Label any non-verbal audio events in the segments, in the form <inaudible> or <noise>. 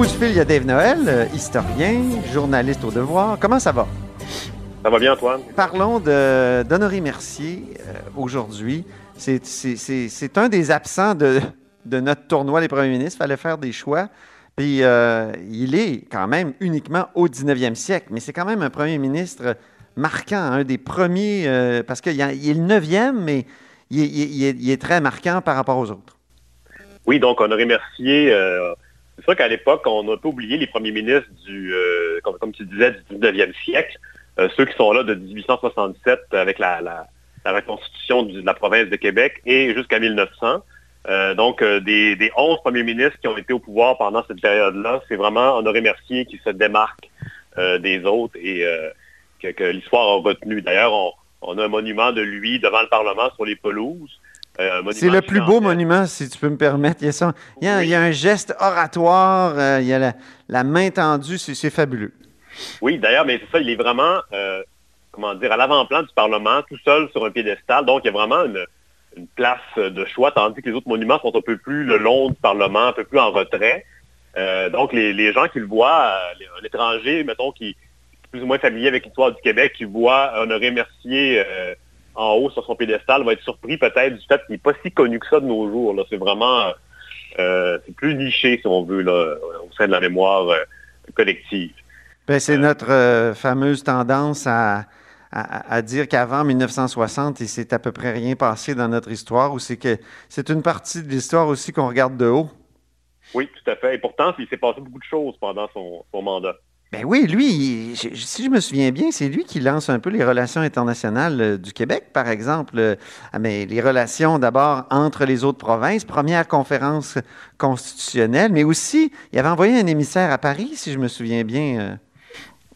Bout du fil, il y a Dave Noël, euh, historien, journaliste au devoir. Comment ça va? Ça va bien, Antoine? Parlons d'Honoré Mercier euh, aujourd'hui. C'est- un des absents de, de notre tournoi des premiers ministres. Il fallait faire des choix. Puis euh, il est quand même uniquement au 19e siècle, mais c'est quand même un premier ministre marquant, un des premiers, euh, parce qu'il est le 9e, mais il est, il est- il est très marquant par rapport aux autres. Oui, donc Honoré Mercier, c'est sûr qu'à l'époque, on a un peu oublié les premiers ministres du, euh, comme, tu disais, du 19e siècle, Euh, ceux qui sont là de 1867 avec la, reconstitution de la province de Québec et jusqu'à 1900. Euh, donc, des, des 11 premiers ministres qui ont été au pouvoir pendant cette période-là, c'est vraiment Honoré Mercier qui se démarque des autres et que, l'histoire a retenu. D'ailleurs, on a un monument de lui devant le Parlement sur les pelouses. Euh, C'est le plus beau monument, si tu peux me permettre. Il y a, ça- il y a- Oui. il y a un geste oratoire, euh, il y a la, la main tendue, c'est fabuleux. Oui, d'ailleurs, mais c'est ça, il est vraiment, euh, comment dire, à l'avant-plan du Parlement, tout seul sur un piédestal. Donc, il y a vraiment une, une place de choix, tandis que les autres monuments sont un peu plus le long du Parlement, un peu plus en retrait. Euh, donc, les, les gens qui le voient, un étranger, mettons, qui est plus ou moins familier avec l'histoire du Québec, qui voit Honoré Mercier en haut sur son piédestal, va être surpris peut-être du fait qu'il n'est pas si connu que ça de nos jours. là. C'est vraiment, euh, c'est plus niché, si on veut, là, au sein de la mémoire euh, collective. Ben, c'est notre euh, fameuse tendance à, à- à dire qu'avant 1960, il s'est à peu près rien passé dans notre histoire, ou c'est que c'est une partie de l'histoire aussi qu'on regarde de haut. Oui, tout à fait. Et pourtant, il s'est passé beaucoup de choses pendant son, son mandat. Ben oui, lui, si je me souviens bien, c'est lui qui lance un peu les relations internationales euh, du Québec, par exemple. Euh, ah, mais les relations d'abord entre les autres provinces, première conférence constitutionnelle, mais aussi, il avait envoyé un émissaire à Paris, si je me souviens bien.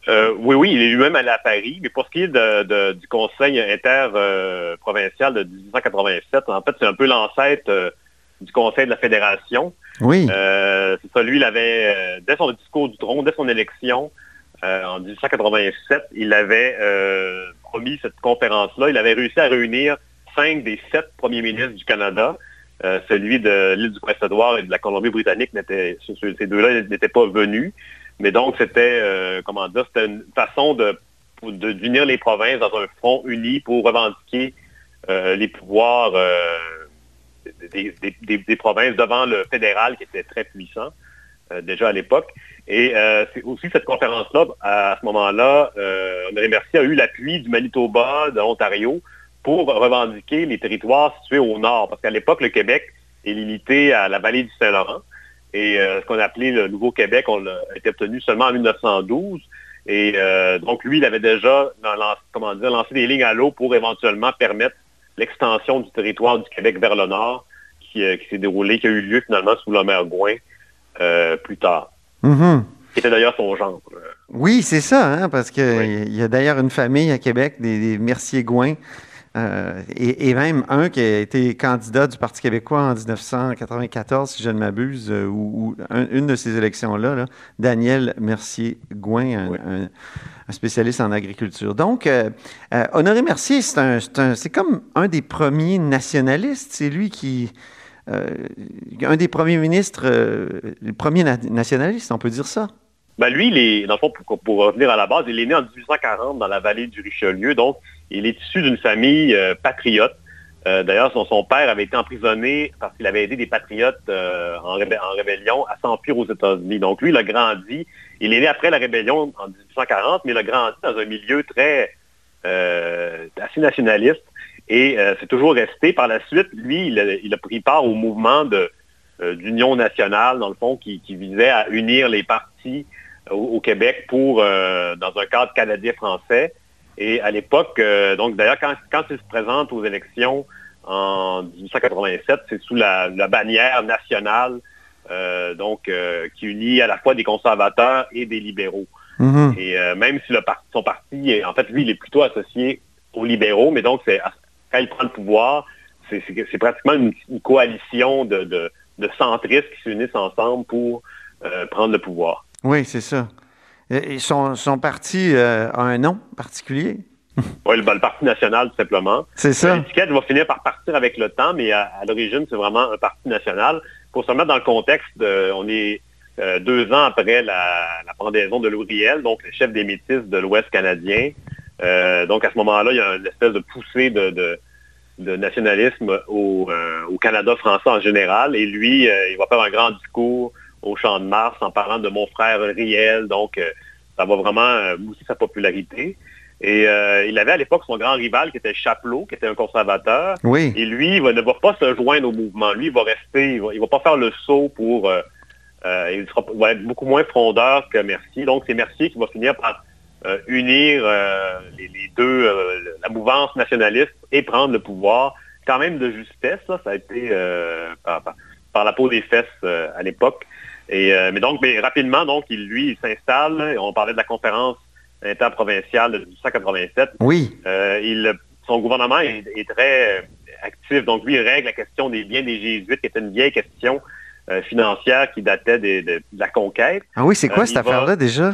euh. Oui, oui, il est lui-même allé à Paris, mais pour ce qui est du Conseil interprovincial de 1887, en fait, c'est un peu l'ancêtre du Conseil de la Fédération. Oui. Euh, c'est ça, lui, il avait, euh, dès son discours du trône, dès son élection, euh, en 1887, il avait euh, promis cette conférence-là. Il avait réussi à réunir cinq des sept premiers ministres du Canada. Euh, celui de l'île du Prince-Édouard et de la Colombie-Britannique, n'était- ce- ce- ces deux-là n'étaient pas venus. Mais donc, c'était, comment dire, c'était une façon de d'unir les provinces dans un front uni pour revendiquer les pouvoirs des, provinces devant le fédéral qui était très puissant euh, déjà à l'époque. Et euh, c'est aussi cette conférence-là, à ce moment-là, euh, Honoré Mercier a eu l'appui du Manitoba, de l'Ontario, pour revendiquer les territoires situés au nord. Parce qu'à l'époque, le Québec est limité à la vallée du Saint-Laurent. Et euh, ce qu'on appelait le Nouveau-Québec, on l'a été obtenu seulement en 1912. Et donc, lui, il avait déjà comment dire, lancé des lignes à l'eau pour éventuellement permettre l'extension du territoire du Québec vers le nord, qui, euh, qui s'est déroulée, qui a eu lieu finalement sous le maire Gouin euh, plus tard. Mhm. Qui était d'ailleurs son gendre. Euh, Oui, c'est ça, hein, parce qu'il Oui. y a d'ailleurs une famille à Québec, des, des Mercier-Gouin, euh, et, et même un qui a été candidat du Parti québécois en 1994, si je ne m'abuse, euh, ou, ou un- une de ces élections-là, là, Daniel Mercier-Gouin, un, Oui. un- un spécialiste en agriculture. Donc, euh, Honoré Mercier, c'est comme un des premiers nationalistes. C'est lui qui... un des premiers ministres, le premier na- nationaliste, on peut dire ça. Ben lui, dans le fond, pour, revenir à la base, il est né en 1840 dans la vallée du Richelieu, donc il est issu d'une famille euh, patriote. Euh, D'ailleurs, son, père avait été emprisonné parce qu'il avait aidé des patriotes euh, en, rébellion à s'enfuir aux États-Unis. Donc lui, il a grandi, il est né après la rébellion en 1840, mais il a grandi dans un milieu très assez nationaliste et c'est toujours resté. Par la suite, lui, il a, pris part au mouvement d'union nationale, dans le fond, qui, qui visait à unir les partis au, au Québec pour, euh, dans un cadre canadien-français. Et à l'époque, euh, donc d'ailleurs, quand, quand il se présente aux élections en 1887. C'est sous la, bannière nationale, donc qui unit à la fois des conservateurs et des libéraux. Mm-hmm. Et même si le son parti, en fait, lui, il est plutôt associé aux libéraux, mais donc c'est quand il prend le pouvoir, c'est pratiquement une, coalition de, centristes qui s'unissent ensemble pour euh, prendre le pouvoir. Oui, c'est ça. Et son, parti euh, a un nom particulier? <laughs> oui, le, Parti national, tout simplement. C'est ça. L'étiquette va finir par partir avec le temps, mais à, l'origine, c'est vraiment un parti national. Pour se mettre dans le contexte, on est euh, deux ans après la, pendaison de Louriel, donc le chef des métis de l'Ouest canadien. donc à ce moment-là, il y a une espèce de poussée de de nationalisme euh, au, Canada français en général. Et lui, euh, il va faire un grand discours au Champ de Mars en parlant de mon frère Riel. Donc, euh, ça va vraiment mousser sa popularité. Et il avait à l'époque son grand rival qui était Chapelot, qui était un conservateur. Oui. Et lui, il ne va pas se joindre au mouvement. Lui, il va rester, il ne va, pas faire le saut pour... il, sera, va être beaucoup moins frondeur que Mercier. Donc, c'est Mercier qui va finir par euh, unir euh, les, deux, euh, la mouvance nationaliste et prendre le pouvoir, quand même de justesse. ça a été par, la peau des fesses à l'époque. Et, mais donc, mais rapidement, donc, il, lui, il s'installe. On parlait de la conférence interprovinciale de 1887. Oui. il, son gouvernement est, très actif. Donc, lui, il règle la question des biens des Jésuites, qui était une vieille question financière qui datait de, la conquête. Ah oui, c'est quoi cette affaire-là déjà?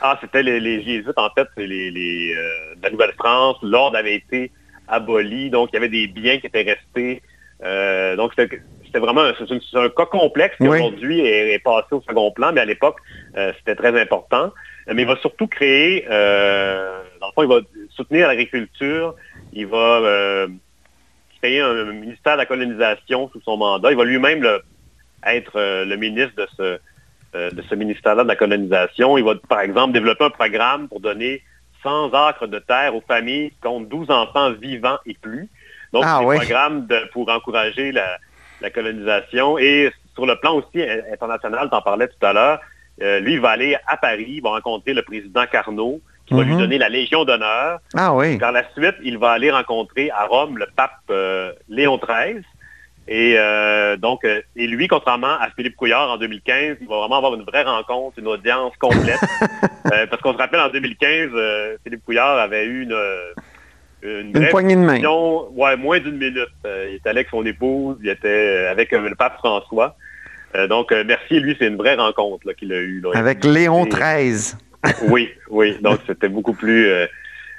Ah, c'était les, jésuites, en fait, c'est les, euh, la Nouvelle-France. L'ordre avait été aboli, donc il y avait des biens qui étaient restés. Euh, donc c'était vraiment un, un, cas complexe qui aujourd'hui est, passé au second plan, mais à l'époque, euh, c'était très important. Mais il va surtout créer, dans le fond, il va soutenir l'agriculture, il va créer un ministère de la colonisation sous son mandat. Il va lui-même être le ministre de ce, euh, de ce ministère-là de la colonisation. Il va, par exemple, développer un programme pour donner 100 acres de terre aux familles qui comptent 12 enfants vivants et plus. Donc, ah, c'est un programme pour encourager la, colonisation. Et sur le plan aussi international, tu en parlais tout à l'heure, euh, lui, il va aller à Paris, il va rencontrer le président Carnot, qui va lui mhm. donner la Légion d'honneur. Ah oui. Par la suite, il va aller rencontrer à Rome le pape euh, Léon XIII. Et euh, donc, et lui, contrairement à Philippe Couillard en 2015, il va vraiment avoir une vraie rencontre, une audience complète. <laughs> Euh, parce qu'on se rappelle, en 2015, Philippe Couillard avait eu une, une, poignée de main. Ouais, moins d'une minute. il était avec son épouse, il était avec le pape François. donc, merci, lui, c'est une vraie rencontre qu'il a eue. Avec Léon XIII. <laughs> oui, oui. Donc, c'était beaucoup plus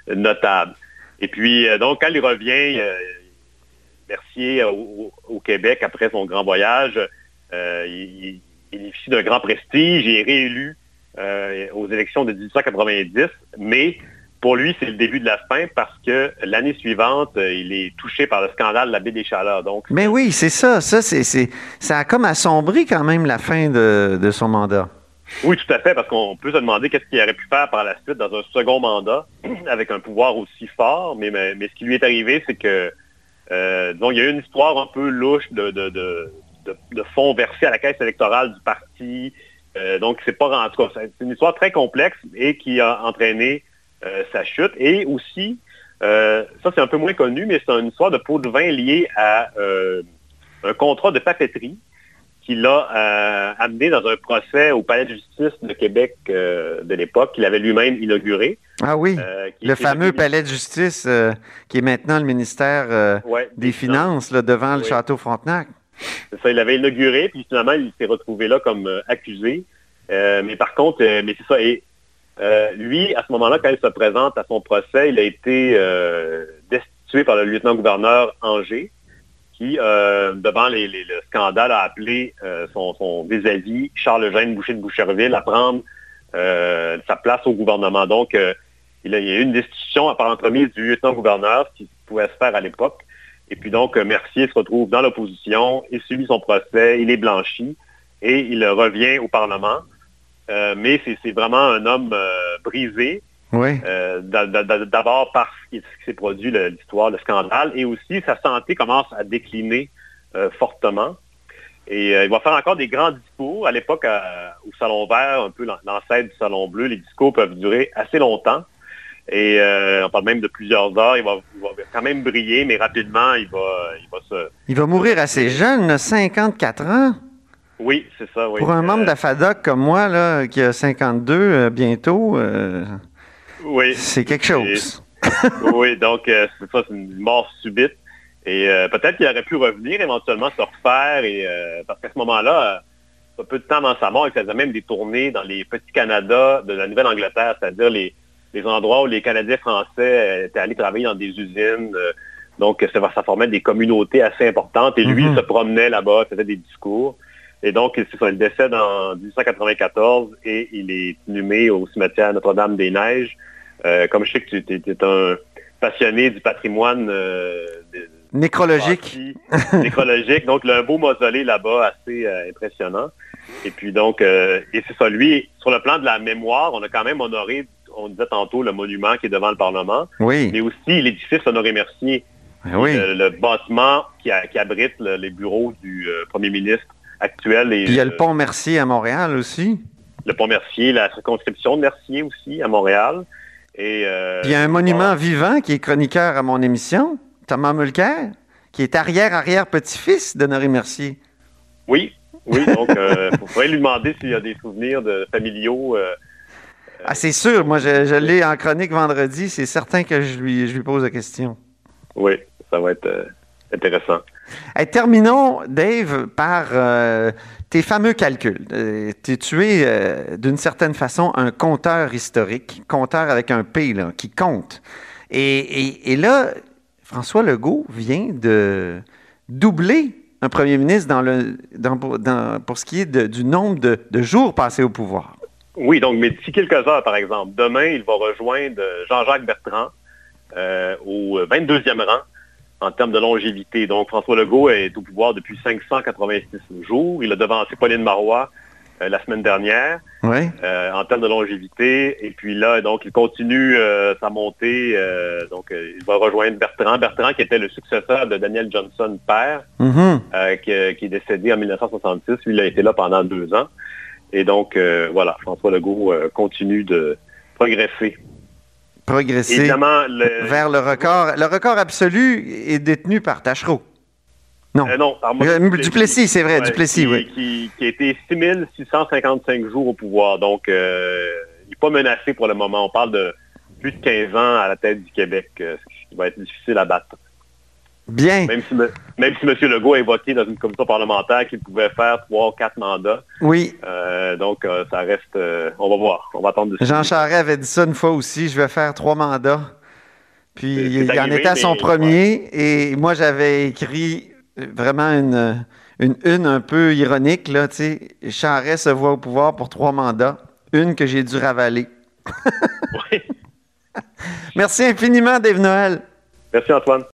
notable. Et puis, donc, quand il revient, Mercier euh, au, Québec après son grand voyage. Euh, il, bénéficie d'un grand prestige et est réélu euh, aux élections de 1890, mais pour lui, c'est le début de la fin parce que l'année suivante, il est touché par le scandale de la baie des Chaleurs. Donc, Mais oui, c'est ça. Ça, c'est, ça a comme assombri quand même la fin de, son mandat. Oui, tout à fait, parce qu'on peut se demander qu'est-ce qu'il aurait pu faire par la suite dans un second mandat <clears throat> avec un pouvoir aussi fort. mais ce qui lui est arrivé, c'est que euh, donc, il y a eu une histoire un peu louche de, de, de, de, fonds versés à la caisse électorale du parti. Euh, donc, c'est pas en tout cas, c'est une histoire très complexe et qui a entraîné euh, sa chute. Et aussi, ça c'est un peu moins connu, mais c'est une histoire de pot de vin liée à un contrat de papeterie qu'il a euh, amené dans un procès au Palais de justice de Québec euh, de l'époque, qu'il avait lui-même inauguré. Ah oui, euh, le fameux Palais de justice qui est maintenant le ministère des Finances, devant le château Frontenac. Ça, il l'avait inauguré, puis finalement, il s'est retrouvé là comme accusé. mais par contre, mais c'est ça, et lui, à ce moment-là, quand il se présente à son procès, il a été destitué par le lieutenant-gouverneur Angers qui, euh, devant le scandale, a appelé euh, son, vis-à-vis, Charles-Eugène Boucher de Boucherville, à prendre euh, sa place au gouvernement. Donc, il, y a eu une destitution par entremise du lieutenant-gouverneur, ce qui pouvait se faire à l'époque. Et puis donc, Mercier se retrouve dans l'opposition, il subit son procès, il est blanchi et il revient au Parlement. Mais c'est vraiment un homme brisé, oui. Euh, d'abord parce qu'il s'est produit l'histoire, le scandale, et aussi sa santé commence à décliner euh, fortement. Et euh, il va faire encore des grands discours. À l'époque, au Salon Vert, un peu l'ancêtre du Salon Bleu, les discours peuvent durer assez longtemps. Et euh, on parle même de plusieurs heures. Il va, il va quand même briller, mais rapidement, il va, il va se... Il va mourir assez jeune, là, 54 ans? Oui, c'est ça, oui. Pour un membre Euh, de la FADOC comme moi, là, qui a 52 euh, bientôt, euh, oui. c'est quelque chose. <laughs> oui, donc euh, c'est ça, c'est une mort subite. Et peut-être qu'il aurait pu revenir éventuellement se refaire. Et, parce qu'à ce moment-là, un peu de temps avant sa mort, il faisait même des tournées dans les petits Canada de la Nouvelle-Angleterre, c'est-à-dire les, les endroits où les Canadiens français étaient allés travailler dans des usines. donc, ça, ça formait des communautés assez importantes. Et lui, Mhm. il se promenait là-bas, faisait des discours. Et donc, ça, il décède en 1894 et il est inhumé au cimetière Notre-Dame-des-Neiges. Euh, comme je sais que tu es, un passionné du patrimoine euh, de- Nécrologique. nécrologique. Donc, il a un beau mausolée là-bas assez euh, impressionnant. Et puis donc, et c'est ça, lui, sur le plan de la mémoire, on a quand même honoré, on disait tantôt, le monument qui est devant le Parlement, Oui. mais aussi l'édifice Honoré-Mercier, Ben oui. le, le bâtiment qui, a- qui abrite le- les bureaux du premier ministre actuel. Et, Puis il y a le euh, pont Mercier à Montréal aussi. le pont Mercier, la circonscription de Mercier aussi, à Montréal. Et, euh, Puis il y a un monument vivant qui est chroniqueur à mon émission, Thomas Mulcair, qui est arrière-arrière-petit-fils d'Honoré Mercier. Oui, oui, donc <laughs> il faudrait lui demander s'il y a des souvenirs de familiaux. euh, Ah, c'est sûr. Moi, je, je l'ai en chronique vendredi. C'est certain que je lui, je lui pose la question. oui, ça va être euh, intéressant. Hey, terminons, Dave, par euh, tes fameux calculs. Euh, tu es, euh, d'une certaine façon, un compteur historique, compteur avec un P, là, qui compte. Et, là, François Legault vient de doubler un premier ministre dans le, pour, ce qui est du nombre de, jours passés au pouvoir. Oui, donc, mais d'ici quelques heures, par exemple, demain, il va rejoindre Jean-Jacques Bertrand au 22e rang en termes de longévité. Donc, François Legault est au pouvoir depuis 586 jours. Il a devancé Pauline Marois euh, la semaine dernière euh, en termes de longévité. Et puis là, donc, il continue euh, sa montée. donc, il va rejoindre Bertrand. Bertrand, qui était le successeur de Daniel Johnson, père, Mhm. euh, qui, qui est décédé en 1966. Lui, il a été là pendant deux ans. Et donc, voilà, François Legault continue de progresser. Progresser Évidemment, le, vers le record. Le record absolu est détenu par Tachereau. Non. euh, non, Euh, Duplessis, c'est vrai, Duplessis, qui, oui. Qui, qui a été 6655 jours au pouvoir. Donc, euh, il n'est pas menacé pour le moment. On parle de plus de 15 ans à la tête du Québec, ce qui va être difficile à battre. Bien. Même si, me- même si M. Legault a évoqué dans une commission parlementaire qu'il pouvait faire trois ou quatre mandats. Oui. Euh, donc, euh, ça reste... euh, on va voir. On va attendre de Jean Charest avait dit ça une fois aussi. Je vais faire trois mandats. Puis il en était à son mais- premier. Et moi, j'avais écrit vraiment une, une une un peu ironique. Là. Charest se voit au pouvoir pour trois mandats. Une que j'ai dû ravaler. <laughs> Oui. <laughs> Merci infiniment, Dave Noël. Merci, Antoine.